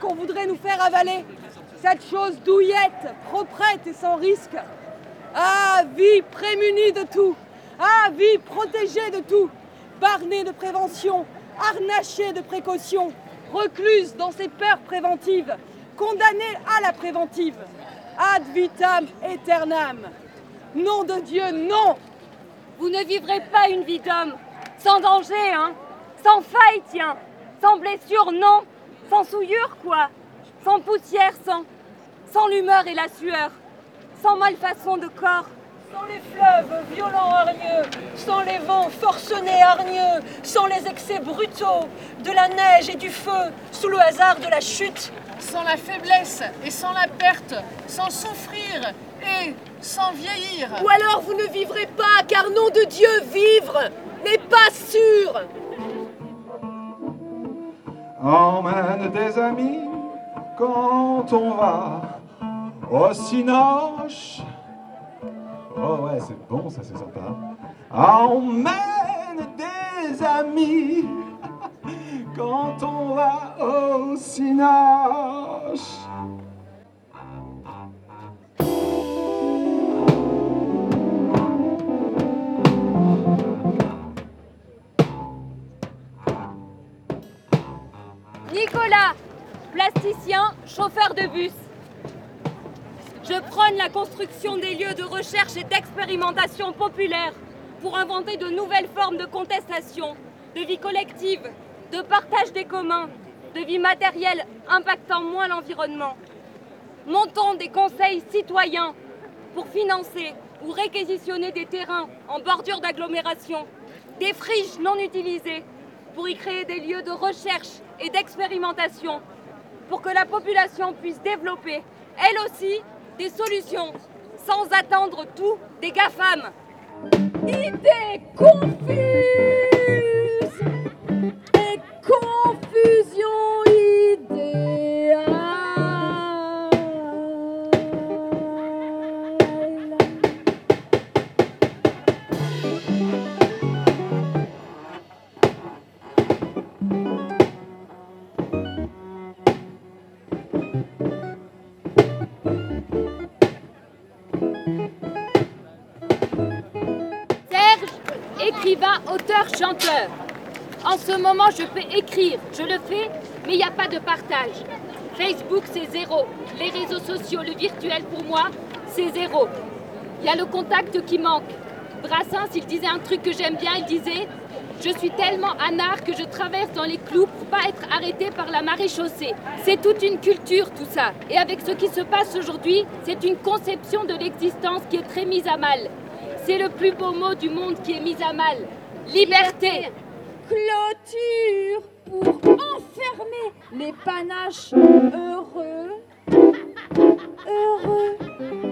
qu'on voudrait nous faire avaler. Cette chose douillette, proprette et sans risque. Ah, vie prémunie de tout. Ah, vie protégée de tout. Barnée de prévention, harnachée de précaution, recluse dans ses peurs préventives, condamnée à la préventive. Ad vitam aeternam. Nom de Dieu, non Vous ne vivrez pas une vie d'homme sans danger, hein Sans faille, tiens Sans blessure, non Sans souillure, quoi. Sans poussière, sans... Sans l'humeur et la sueur. Sans malfaçon de corps. Sans les fleuves violents hargneux, sans les vents forcenés hargneux, sans les excès brutaux de la neige et du feu, sous le hasard de la chute, sans la faiblesse et sans la perte, sans souffrir et sans vieillir. Ou alors vous ne vivrez pas, car nom de Dieu, vivre n'est pas sûr. Emmène des amis quand on va au cinoche. Oh ouais, c'est bon, ça c'est sympa. Emmène des amis quand on va au cinoche. Plasticien, chauffeur de bus. Je prône la construction des lieux de recherche et d'expérimentation populaire pour inventer de nouvelles formes de contestation, de vie collective, de partage des communs, de vie matérielle impactant moins l'environnement. Montons des conseils citoyens pour financer ou réquisitionner des terrains en bordure d'agglomération, des friches non utilisées pour y créer des lieux de recherche et d'expérimentation, pour que la population puisse développer, elle aussi, des solutions, sans attendre tout des GAFAM. Idée confuse écrivain, auteur, chanteur. En ce moment, je peux écrire, je le fais, mais il n'y a pas de partage. Facebook, c'est zéro. Les réseaux sociaux, le virtuel pour moi, c'est zéro. Il y a le contact qui manque. Brassens, il disait un truc que j'aime bien, il disait Je suis tellement anard que je traverse dans les clous pour pas être arrêté par la marée chaussée. C'est toute une culture tout ça. Et avec ce qui se passe aujourd'hui, c'est une conception de l'existence qui est très mise à mal. C'est le plus beau mot du monde qui est mis à mal. Liberté. Clôture pour enfermer les panaches heureux. Heureux.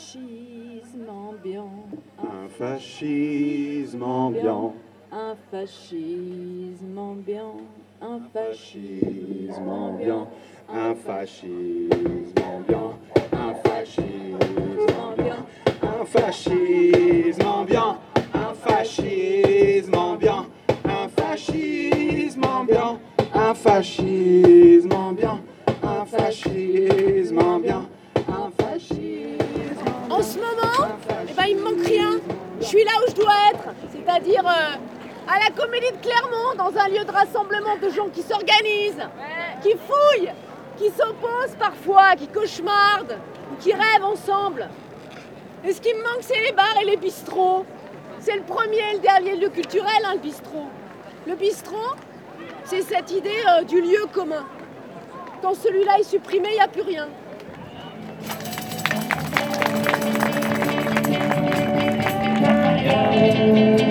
Fascisme ambiant, Un fascisme ambiant, un fascisme ambiant, un fascisme ambiant, un fascisme ambiant, un fascisme ambiant, un fascisme ambiant, un fascisme ambiant, un fascisme ambiant, un fascisme ambiant, un fascisme suis là où je dois être, c'est-à-dire euh, à la Comédie de Clermont, dans un lieu de rassemblement de gens qui s'organisent, qui fouillent, qui s'opposent parfois, qui cauchemardent, qui rêvent ensemble. Et ce qui me manque, c'est les bars et les bistrots. C'est le premier et le dernier lieu culturel, hein, le bistrot. Le bistrot, c'est cette idée euh, du lieu commun. Quand celui-là est supprimé, il n'y a plus rien. Yeah.